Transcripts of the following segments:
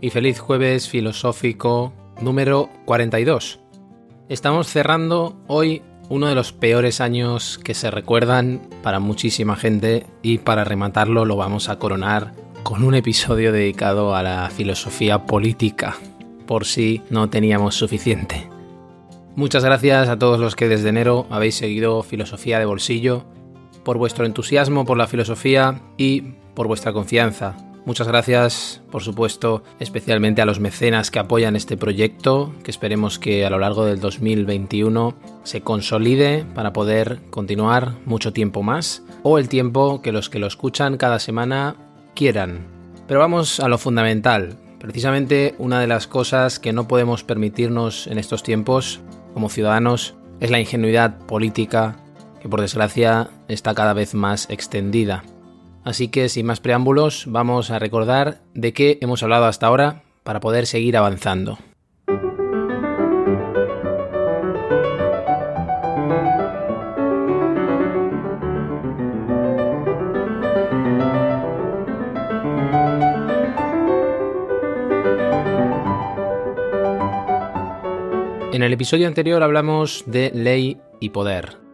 Y feliz jueves filosófico número 42. Estamos cerrando hoy uno de los peores años que se recuerdan para muchísima gente y para rematarlo lo vamos a coronar con un episodio dedicado a la filosofía política, por si no teníamos suficiente. Muchas gracias a todos los que desde enero habéis seguido Filosofía de Bolsillo, por vuestro entusiasmo por la filosofía y por vuestra confianza. Muchas gracias, por supuesto, especialmente a los mecenas que apoyan este proyecto, que esperemos que a lo largo del 2021 se consolide para poder continuar mucho tiempo más, o el tiempo que los que lo escuchan cada semana quieran. Pero vamos a lo fundamental. Precisamente una de las cosas que no podemos permitirnos en estos tiempos como ciudadanos es la ingenuidad política que por desgracia está cada vez más extendida. Así que sin más preámbulos vamos a recordar de qué hemos hablado hasta ahora para poder seguir avanzando. En el episodio anterior hablamos de ley y poder.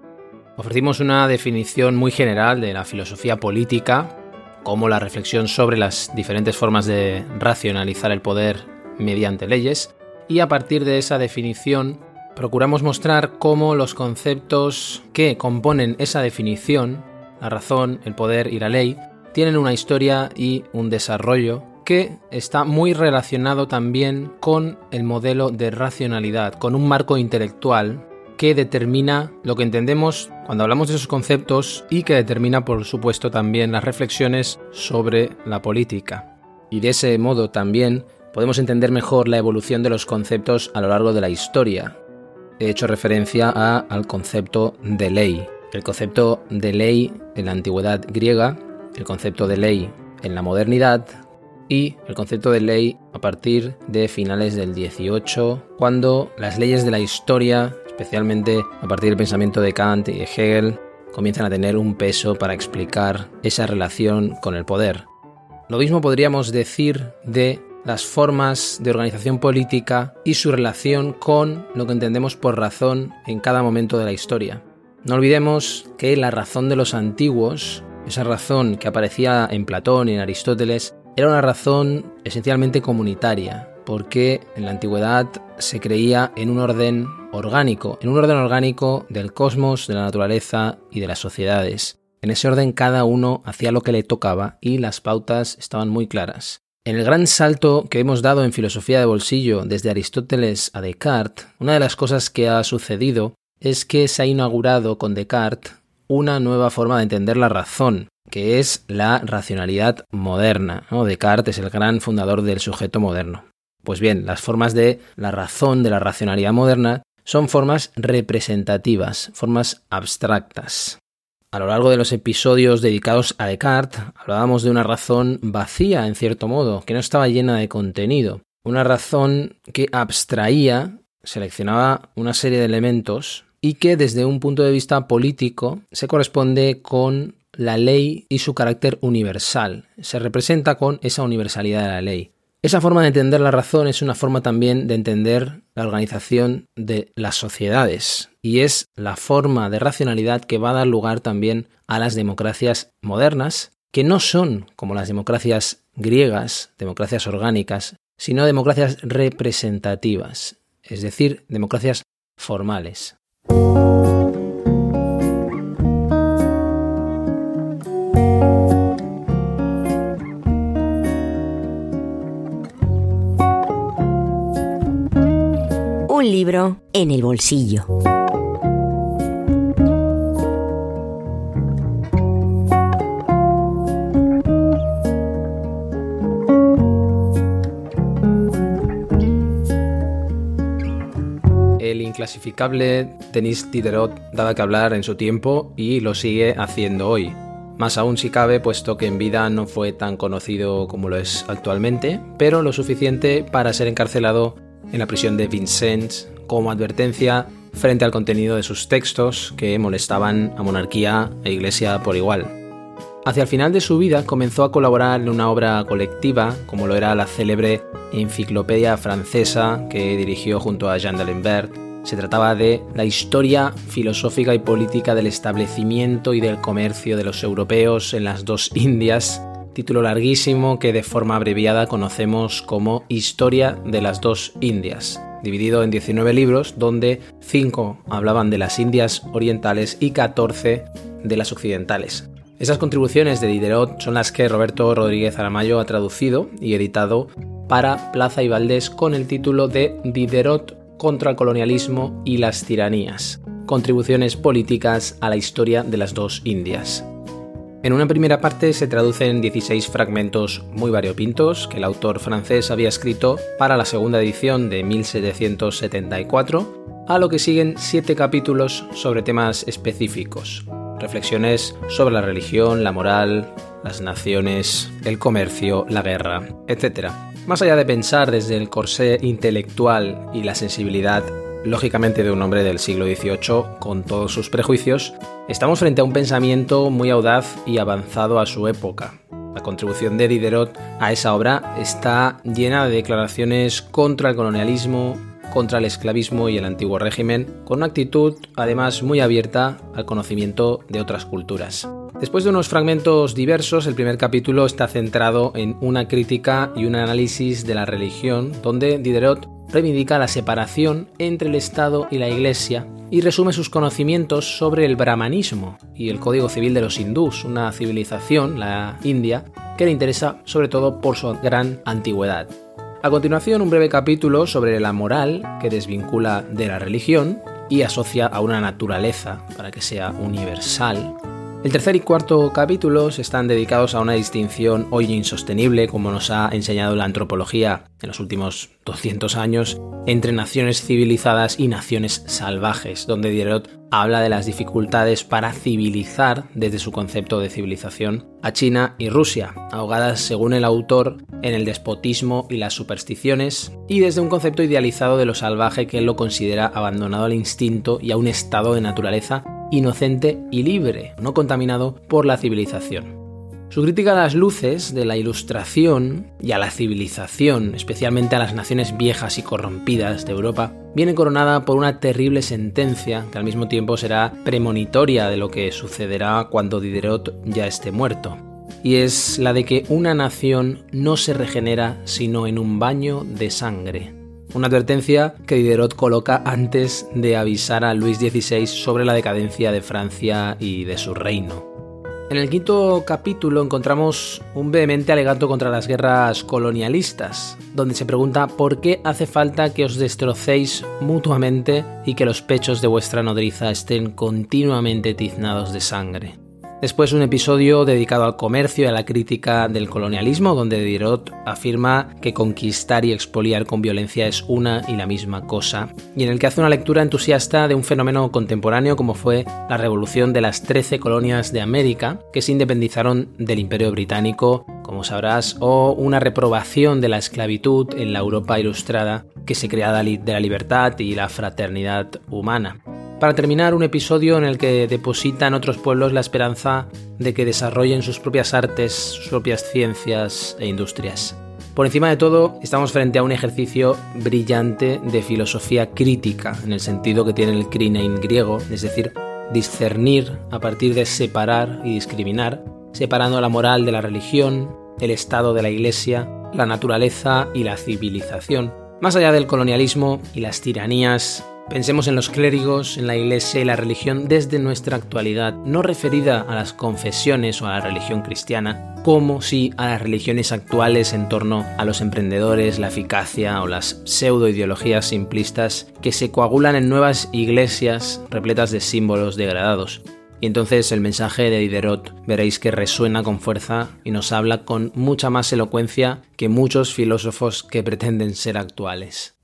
Ofrecimos una definición muy general de la filosofía política, como la reflexión sobre las diferentes formas de racionalizar el poder mediante leyes, y a partir de esa definición procuramos mostrar cómo los conceptos que componen esa definición, la razón, el poder y la ley, tienen una historia y un desarrollo que está muy relacionado también con el modelo de racionalidad, con un marco intelectual que determina lo que entendemos cuando hablamos de esos conceptos y que determina, por supuesto, también las reflexiones sobre la política. Y de ese modo también podemos entender mejor la evolución de los conceptos a lo largo de la historia. He hecho referencia al concepto de ley. El concepto de ley en la antigüedad griega, el concepto de ley en la modernidad y el concepto de ley a partir de finales del 18, cuando las leyes de la historia especialmente a partir del pensamiento de Kant y de Hegel, comienzan a tener un peso para explicar esa relación con el poder. Lo mismo podríamos decir de las formas de organización política y su relación con lo que entendemos por razón en cada momento de la historia. No olvidemos que la razón de los antiguos, esa razón que aparecía en Platón y en Aristóteles, era una razón esencialmente comunitaria, porque en la antigüedad se creía en un orden orgánico, en un orden orgánico del cosmos, de la naturaleza y de las sociedades. En ese orden cada uno hacía lo que le tocaba y las pautas estaban muy claras. En el gran salto que hemos dado en filosofía de bolsillo desde Aristóteles a Descartes, una de las cosas que ha sucedido es que se ha inaugurado con Descartes una nueva forma de entender la razón, que es la racionalidad moderna. Descartes es el gran fundador del sujeto moderno. Pues bien, las formas de la razón, de la racionalidad moderna, son formas representativas, formas abstractas. A lo largo de los episodios dedicados a Descartes, hablábamos de una razón vacía, en cierto modo, que no estaba llena de contenido. Una razón que abstraía, seleccionaba una serie de elementos y que desde un punto de vista político se corresponde con la ley y su carácter universal. Se representa con esa universalidad de la ley. Esa forma de entender la razón es una forma también de entender la organización de las sociedades y es la forma de racionalidad que va a dar lugar también a las democracias modernas, que no son como las democracias griegas, democracias orgánicas, sino democracias representativas, es decir, democracias formales. libro en el bolsillo. El inclasificable Denis Diderot daba que hablar en su tiempo y lo sigue haciendo hoy. Más aún si cabe, puesto que en vida no fue tan conocido como lo es actualmente, pero lo suficiente para ser encarcelado en la prisión de Vincennes como advertencia frente al contenido de sus textos que molestaban a monarquía e iglesia por igual. Hacia el final de su vida comenzó a colaborar en una obra colectiva, como lo era la célebre Enciclopedia Francesa que dirigió junto a Jean d'Alembert. Se trataba de la historia filosófica y política del establecimiento y del comercio de los europeos en las dos Indias, título larguísimo que de forma abreviada conocemos como Historia de las dos Indias dividido en 19 libros, donde 5 hablaban de las Indias orientales y 14 de las occidentales. Esas contribuciones de Diderot son las que Roberto Rodríguez Aramayo ha traducido y editado para Plaza y Valdés con el título de Diderot contra el colonialismo y las tiranías, contribuciones políticas a la historia de las dos Indias. En una primera parte se traducen 16 fragmentos muy variopintos que el autor francés había escrito para la segunda edición de 1774, a lo que siguen 7 capítulos sobre temas específicos, reflexiones sobre la religión, la moral, las naciones, el comercio, la guerra, etc. Más allá de pensar desde el corsé intelectual y la sensibilidad lógicamente de un hombre del siglo XVIII con todos sus prejuicios, estamos frente a un pensamiento muy audaz y avanzado a su época. La contribución de Diderot a esa obra está llena de declaraciones contra el colonialismo, contra el esclavismo y el antiguo régimen, con una actitud además muy abierta al conocimiento de otras culturas. Después de unos fragmentos diversos, el primer capítulo está centrado en una crítica y un análisis de la religión, donde Diderot reivindica la separación entre el Estado y la Iglesia y resume sus conocimientos sobre el brahmanismo y el código civil de los hindús, una civilización, la India, que le interesa sobre todo por su gran antigüedad. A continuación, un breve capítulo sobre la moral que desvincula de la religión y asocia a una naturaleza para que sea universal el tercer y cuarto capítulos están dedicados a una distinción hoy insostenible, como nos ha enseñado la antropología en los últimos 200 años, entre naciones civilizadas y naciones salvajes, donde Diderot habla de las dificultades para civilizar desde su concepto de civilización a China y Rusia, ahogadas según el autor en el despotismo y las supersticiones, y desde un concepto idealizado de lo salvaje que él lo considera abandonado al instinto y a un estado de naturaleza inocente y libre, no contaminado por la civilización. Su crítica a las luces de la ilustración y a la civilización, especialmente a las naciones viejas y corrompidas de Europa, viene coronada por una terrible sentencia que al mismo tiempo será premonitoria de lo que sucederá cuando Diderot ya esté muerto. Y es la de que una nación no se regenera sino en un baño de sangre. Una advertencia que Diderot coloca antes de avisar a Luis XVI sobre la decadencia de Francia y de su reino. En el quinto capítulo encontramos un vehemente alegato contra las guerras colonialistas, donde se pregunta por qué hace falta que os destrocéis mutuamente y que los pechos de vuestra nodriza estén continuamente tiznados de sangre. Después un episodio dedicado al comercio y a la crítica del colonialismo, donde Diderot afirma que conquistar y expoliar con violencia es una y la misma cosa, y en el que hace una lectura entusiasta de un fenómeno contemporáneo como fue la revolución de las 13 colonias de América, que se independizaron del Imperio Británico, como sabrás, o una reprobación de la esclavitud en la Europa ilustrada que se crea de la libertad y la fraternidad humana para terminar un episodio en el que depositan otros pueblos la esperanza de que desarrollen sus propias artes, sus propias ciencias e industrias. Por encima de todo, estamos frente a un ejercicio brillante de filosofía crítica, en el sentido que tiene el krinein griego, es decir, discernir a partir de separar y discriminar, separando la moral de la religión, el estado de la iglesia, la naturaleza y la civilización, más allá del colonialismo y las tiranías Pensemos en los clérigos, en la iglesia y la religión desde nuestra actualidad, no referida a las confesiones o a la religión cristiana, como si a las religiones actuales en torno a los emprendedores, la eficacia o las pseudo-ideologías simplistas que se coagulan en nuevas iglesias repletas de símbolos degradados. Y entonces el mensaje de Diderot veréis que resuena con fuerza y nos habla con mucha más elocuencia que muchos filósofos que pretenden ser actuales.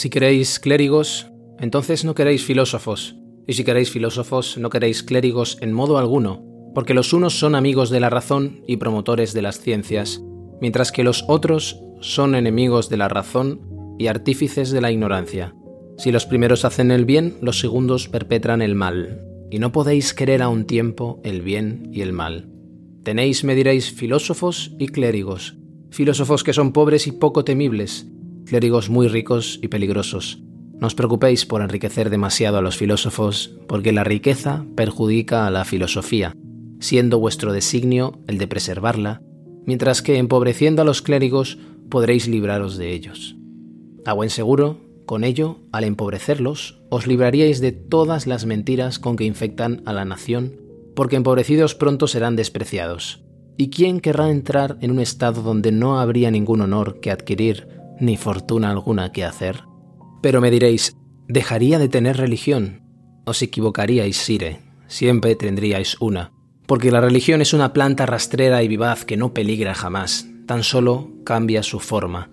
Si queréis clérigos, entonces no queréis filósofos, y si queréis filósofos, no queréis clérigos en modo alguno, porque los unos son amigos de la razón y promotores de las ciencias, mientras que los otros son enemigos de la razón y artífices de la ignorancia. Si los primeros hacen el bien, los segundos perpetran el mal, y no podéis querer a un tiempo el bien y el mal. Tenéis, me diréis, filósofos y clérigos, filósofos que son pobres y poco temibles, clérigos muy ricos y peligrosos. No os preocupéis por enriquecer demasiado a los filósofos, porque la riqueza perjudica a la filosofía, siendo vuestro designio el de preservarla, mientras que empobreciendo a los clérigos podréis libraros de ellos. A buen seguro, con ello, al empobrecerlos, os libraríais de todas las mentiras con que infectan a la nación, porque empobrecidos pronto serán despreciados. ¿Y quién querrá entrar en un estado donde no habría ningún honor que adquirir, ni fortuna alguna que hacer? Pero me diréis, ¿dejaría de tener religión? Os equivocaríais, Sire, siempre tendríais una, porque la religión es una planta rastrera y vivaz que no peligra jamás, tan solo cambia su forma.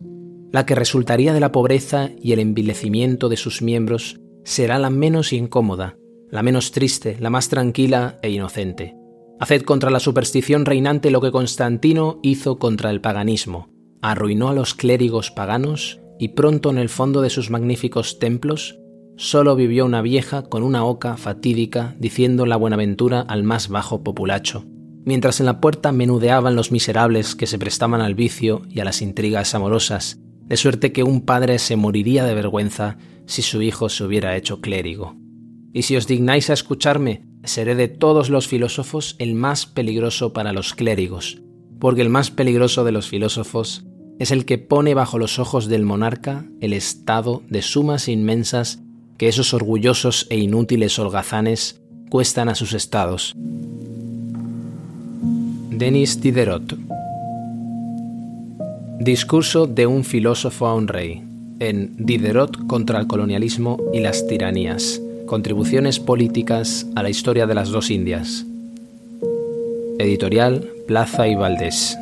La que resultaría de la pobreza y el envilecimiento de sus miembros será la menos incómoda, la menos triste, la más tranquila e inocente. Haced contra la superstición reinante lo que Constantino hizo contra el paganismo. Arruinó a los clérigos paganos y pronto en el fondo de sus magníficos templos solo vivió una vieja con una oca fatídica diciendo la buenaventura al más bajo populacho, mientras en la puerta menudeaban los miserables que se prestaban al vicio y a las intrigas amorosas, de suerte que un padre se moriría de vergüenza si su hijo se hubiera hecho clérigo. Y si os dignáis a escucharme, seré de todos los filósofos el más peligroso para los clérigos, porque el más peligroso de los filósofos es el que pone bajo los ojos del monarca el estado de sumas inmensas que esos orgullosos e inútiles holgazanes cuestan a sus estados. Denis Diderot Discurso de un filósofo a un rey en Diderot contra el colonialismo y las tiranías. Contribuciones políticas a la historia de las dos Indias. Editorial Plaza y Valdés.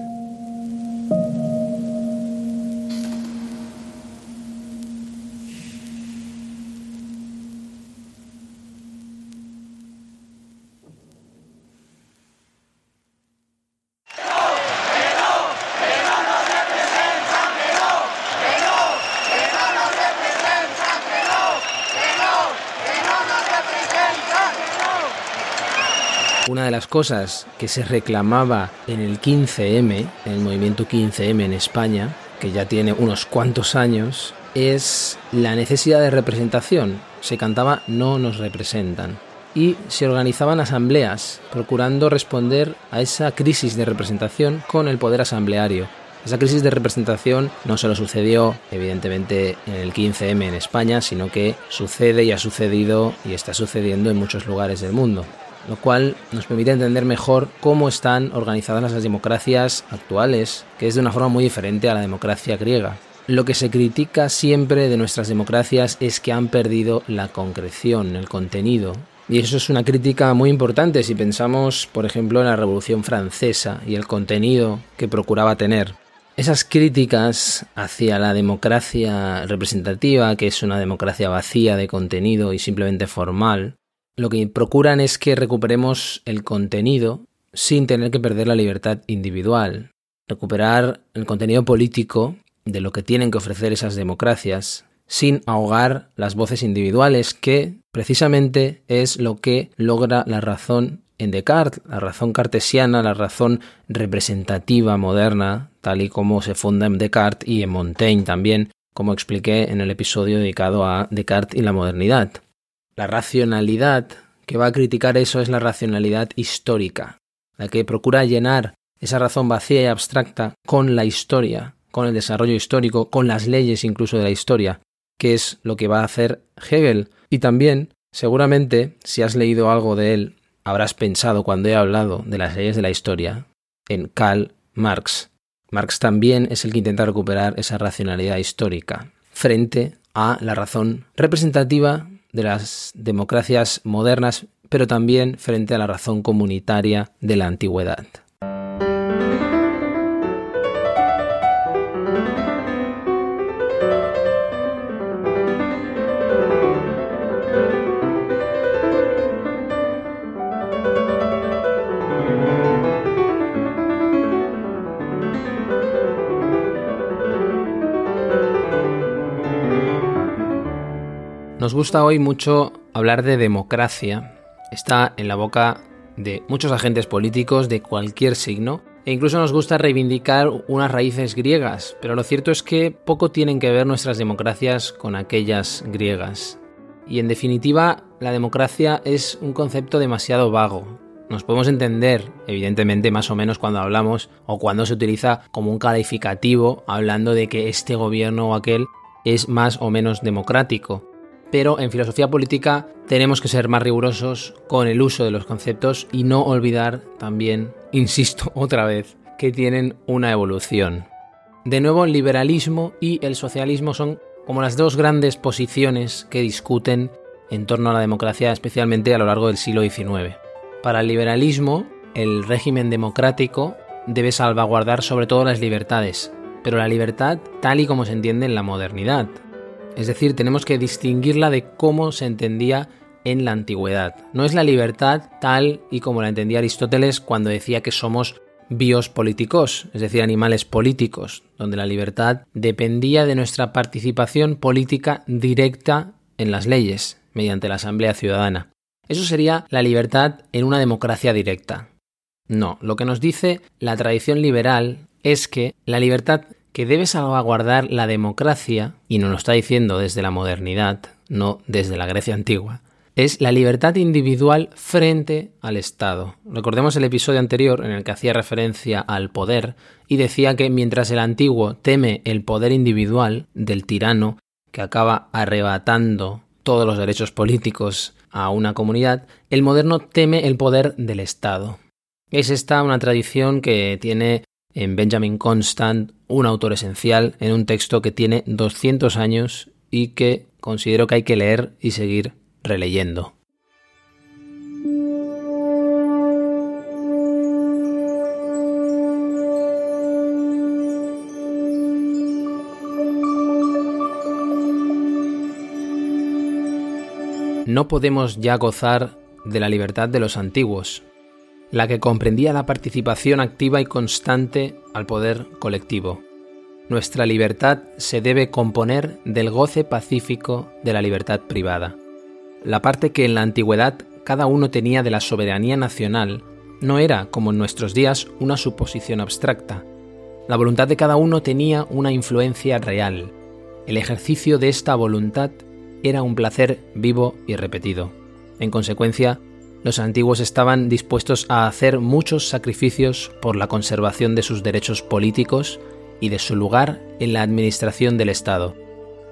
Cosas que se reclamaba en el 15M, en el movimiento 15M en España, que ya tiene unos cuantos años, es la necesidad de representación. Se cantaba No nos representan. Y se organizaban asambleas procurando responder a esa crisis de representación con el poder asambleario. Esa crisis de representación no solo sucedió, evidentemente, en el 15M en España, sino que sucede y ha sucedido y está sucediendo en muchos lugares del mundo lo cual nos permite entender mejor cómo están organizadas las democracias actuales, que es de una forma muy diferente a la democracia griega. Lo que se critica siempre de nuestras democracias es que han perdido la concreción, el contenido. Y eso es una crítica muy importante si pensamos, por ejemplo, en la Revolución Francesa y el contenido que procuraba tener. Esas críticas hacia la democracia representativa, que es una democracia vacía de contenido y simplemente formal, lo que procuran es que recuperemos el contenido sin tener que perder la libertad individual, recuperar el contenido político de lo que tienen que ofrecer esas democracias, sin ahogar las voces individuales, que precisamente es lo que logra la razón en Descartes, la razón cartesiana, la razón representativa moderna, tal y como se funda en Descartes y en Montaigne también, como expliqué en el episodio dedicado a Descartes y la modernidad. La racionalidad que va a criticar eso es la racionalidad histórica, la que procura llenar esa razón vacía y abstracta con la historia, con el desarrollo histórico, con las leyes incluso de la historia, que es lo que va a hacer Hegel. Y también, seguramente, si has leído algo de él, habrás pensado cuando he hablado de las leyes de la historia en Karl Marx. Marx también es el que intenta recuperar esa racionalidad histórica frente a la razón representativa de las democracias modernas, pero también frente a la razón comunitaria de la antigüedad. Gusta hoy mucho hablar de democracia. Está en la boca de muchos agentes políticos de cualquier signo e incluso nos gusta reivindicar unas raíces griegas, pero lo cierto es que poco tienen que ver nuestras democracias con aquellas griegas. Y en definitiva, la democracia es un concepto demasiado vago. Nos podemos entender, evidentemente, más o menos cuando hablamos o cuando se utiliza como un calificativo hablando de que este gobierno o aquel es más o menos democrático. Pero en filosofía política tenemos que ser más rigurosos con el uso de los conceptos y no olvidar también, insisto otra vez, que tienen una evolución. De nuevo, el liberalismo y el socialismo son como las dos grandes posiciones que discuten en torno a la democracia, especialmente a lo largo del siglo XIX. Para el liberalismo, el régimen democrático debe salvaguardar sobre todo las libertades, pero la libertad tal y como se entiende en la modernidad. Es decir, tenemos que distinguirla de cómo se entendía en la antigüedad. No es la libertad tal y como la entendía Aristóteles cuando decía que somos bios políticos, es decir, animales políticos, donde la libertad dependía de nuestra participación política directa en las leyes, mediante la Asamblea Ciudadana. Eso sería la libertad en una democracia directa. No, lo que nos dice la tradición liberal es que la libertad que debe salvaguardar la democracia, y nos lo está diciendo desde la modernidad, no desde la Grecia antigua, es la libertad individual frente al Estado. Recordemos el episodio anterior en el que hacía referencia al poder y decía que mientras el antiguo teme el poder individual del tirano que acaba arrebatando todos los derechos políticos a una comunidad, el moderno teme el poder del Estado. Es esta una tradición que tiene en Benjamin Constant un autor esencial en un texto que tiene 200 años y que considero que hay que leer y seguir releyendo. no podemos ya gozar de la libertad de los antiguos, la que comprendía la participación activa y constante al poder colectivo. Nuestra libertad se debe componer del goce pacífico de la libertad privada. La parte que en la antigüedad cada uno tenía de la soberanía nacional no era, como en nuestros días, una suposición abstracta. La voluntad de cada uno tenía una influencia real. El ejercicio de esta voluntad era un placer vivo y repetido. En consecuencia, los antiguos estaban dispuestos a hacer muchos sacrificios por la conservación de sus derechos políticos y de su lugar en la administración del Estado.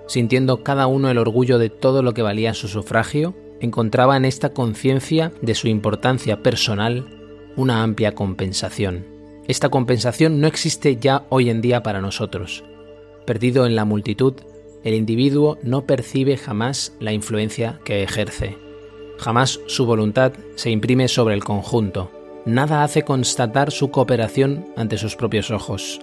Sintiendo cada uno el orgullo de todo lo que valía su sufragio, encontraba en esta conciencia de su importancia personal una amplia compensación. Esta compensación no existe ya hoy en día para nosotros. Perdido en la multitud, el individuo no percibe jamás la influencia que ejerce. Jamás su voluntad se imprime sobre el conjunto. Nada hace constatar su cooperación ante sus propios ojos.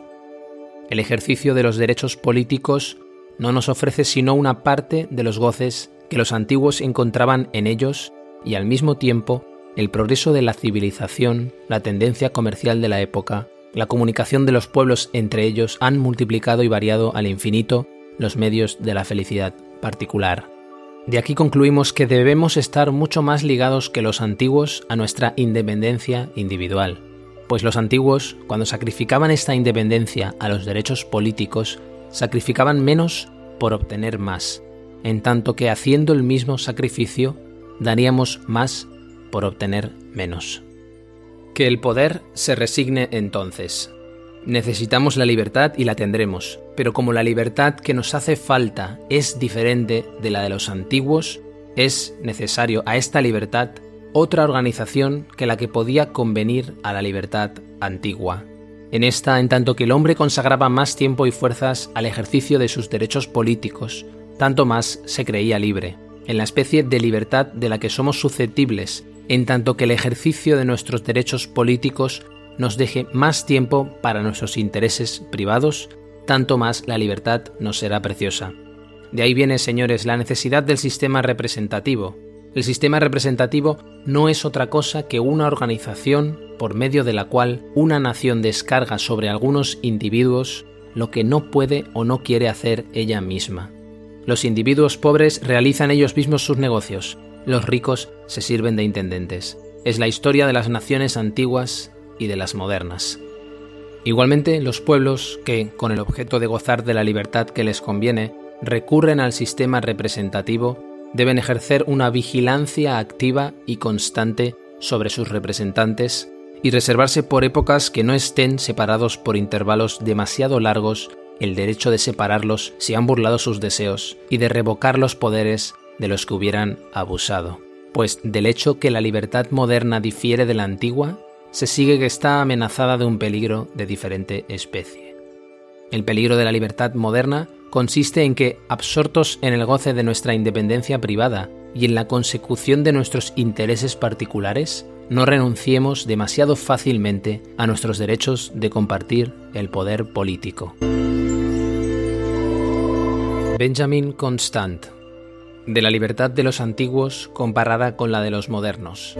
El ejercicio de los derechos políticos no nos ofrece sino una parte de los goces que los antiguos encontraban en ellos y al mismo tiempo el progreso de la civilización, la tendencia comercial de la época, la comunicación de los pueblos entre ellos han multiplicado y variado al infinito los medios de la felicidad particular. De aquí concluimos que debemos estar mucho más ligados que los antiguos a nuestra independencia individual, pues los antiguos, cuando sacrificaban esta independencia a los derechos políticos, sacrificaban menos por obtener más, en tanto que haciendo el mismo sacrificio daríamos más por obtener menos. Que el poder se resigne entonces, Necesitamos la libertad y la tendremos, pero como la libertad que nos hace falta es diferente de la de los antiguos, es necesario a esta libertad otra organización que la que podía convenir a la libertad antigua. En esta, en tanto que el hombre consagraba más tiempo y fuerzas al ejercicio de sus derechos políticos, tanto más se creía libre, en la especie de libertad de la que somos susceptibles, en tanto que el ejercicio de nuestros derechos políticos nos deje más tiempo para nuestros intereses privados, tanto más la libertad nos será preciosa. De ahí viene, señores, la necesidad del sistema representativo. El sistema representativo no es otra cosa que una organización por medio de la cual una nación descarga sobre algunos individuos lo que no puede o no quiere hacer ella misma. Los individuos pobres realizan ellos mismos sus negocios, los ricos se sirven de intendentes. Es la historia de las naciones antiguas y de las modernas. Igualmente, los pueblos que, con el objeto de gozar de la libertad que les conviene, recurren al sistema representativo, deben ejercer una vigilancia activa y constante sobre sus representantes y reservarse por épocas que no estén separados por intervalos demasiado largos el derecho de separarlos si han burlado sus deseos y de revocar los poderes de los que hubieran abusado. Pues del hecho que la libertad moderna difiere de la antigua, se sigue que está amenazada de un peligro de diferente especie. El peligro de la libertad moderna consiste en que, absortos en el goce de nuestra independencia privada y en la consecución de nuestros intereses particulares, no renunciemos demasiado fácilmente a nuestros derechos de compartir el poder político. Benjamin Constant de la libertad de los antiguos comparada con la de los modernos.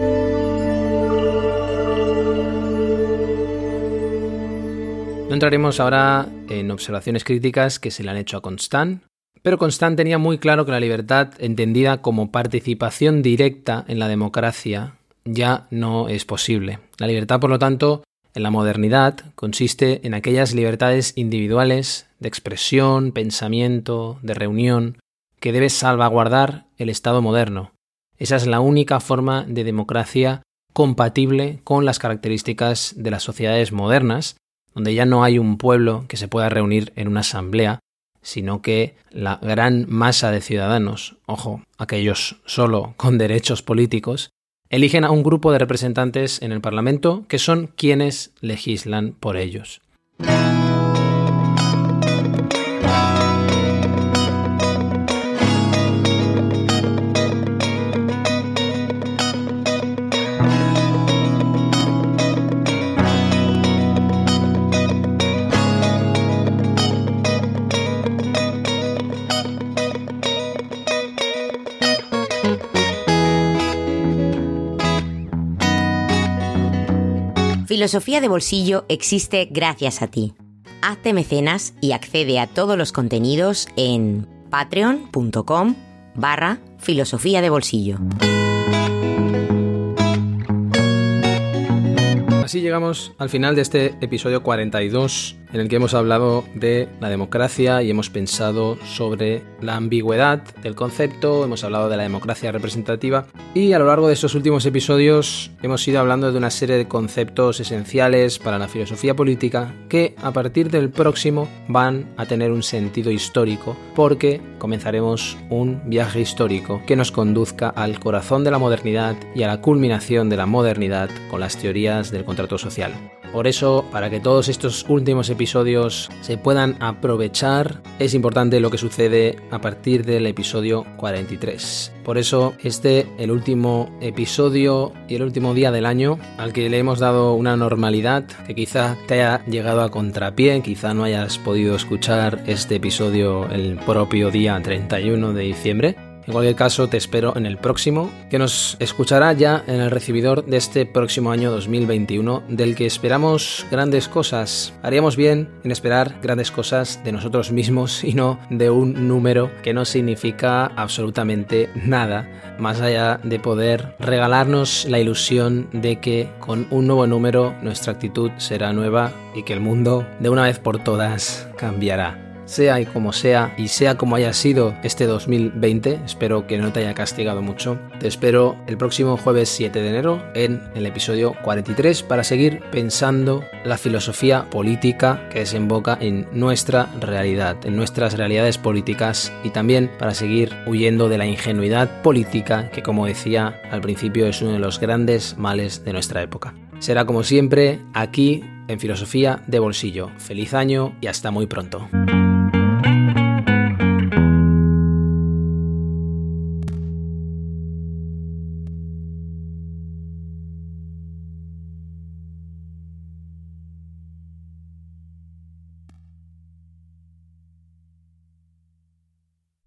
No entraremos ahora en observaciones críticas que se le han hecho a Constant, pero Constant tenía muy claro que la libertad, entendida como participación directa en la democracia, ya no es posible. La libertad, por lo tanto, en la modernidad consiste en aquellas libertades individuales de expresión, pensamiento, de reunión, que debe salvaguardar el Estado moderno. Esa es la única forma de democracia compatible con las características de las sociedades modernas, donde ya no hay un pueblo que se pueda reunir en una asamblea, sino que la gran masa de ciudadanos, ojo, aquellos solo con derechos políticos, eligen a un grupo de representantes en el Parlamento que son quienes legislan por ellos. Filosofía de Bolsillo existe gracias a ti. Hazte mecenas y accede a todos los contenidos en patreon.com barra filosofía de bolsillo. Así llegamos al final de este episodio 42 en el que hemos hablado de la democracia y hemos pensado sobre la ambigüedad del concepto, hemos hablado de la democracia representativa y a lo largo de estos últimos episodios hemos ido hablando de una serie de conceptos esenciales para la filosofía política que a partir del próximo van a tener un sentido histórico porque comenzaremos un viaje histórico que nos conduzca al corazón de la modernidad y a la culminación de la modernidad con las teorías del contrato social. Por eso, para que todos estos últimos episodios se puedan aprovechar, es importante lo que sucede a partir del episodio 43. Por eso, este, el último episodio y el último día del año, al que le hemos dado una normalidad que quizá te haya llegado a contrapié, quizá no hayas podido escuchar este episodio el propio día 31 de diciembre, en cualquier caso, te espero en el próximo, que nos escuchará ya en el recibidor de este próximo año 2021, del que esperamos grandes cosas. Haríamos bien en esperar grandes cosas de nosotros mismos y no de un número que no significa absolutamente nada, más allá de poder regalarnos la ilusión de que con un nuevo número nuestra actitud será nueva y que el mundo de una vez por todas cambiará sea y como sea, y sea como haya sido este 2020, espero que no te haya castigado mucho. Te espero el próximo jueves 7 de enero en el episodio 43 para seguir pensando la filosofía política que desemboca en nuestra realidad, en nuestras realidades políticas y también para seguir huyendo de la ingenuidad política que como decía al principio es uno de los grandes males de nuestra época. Será como siempre aquí en Filosofía de Bolsillo. Feliz año y hasta muy pronto.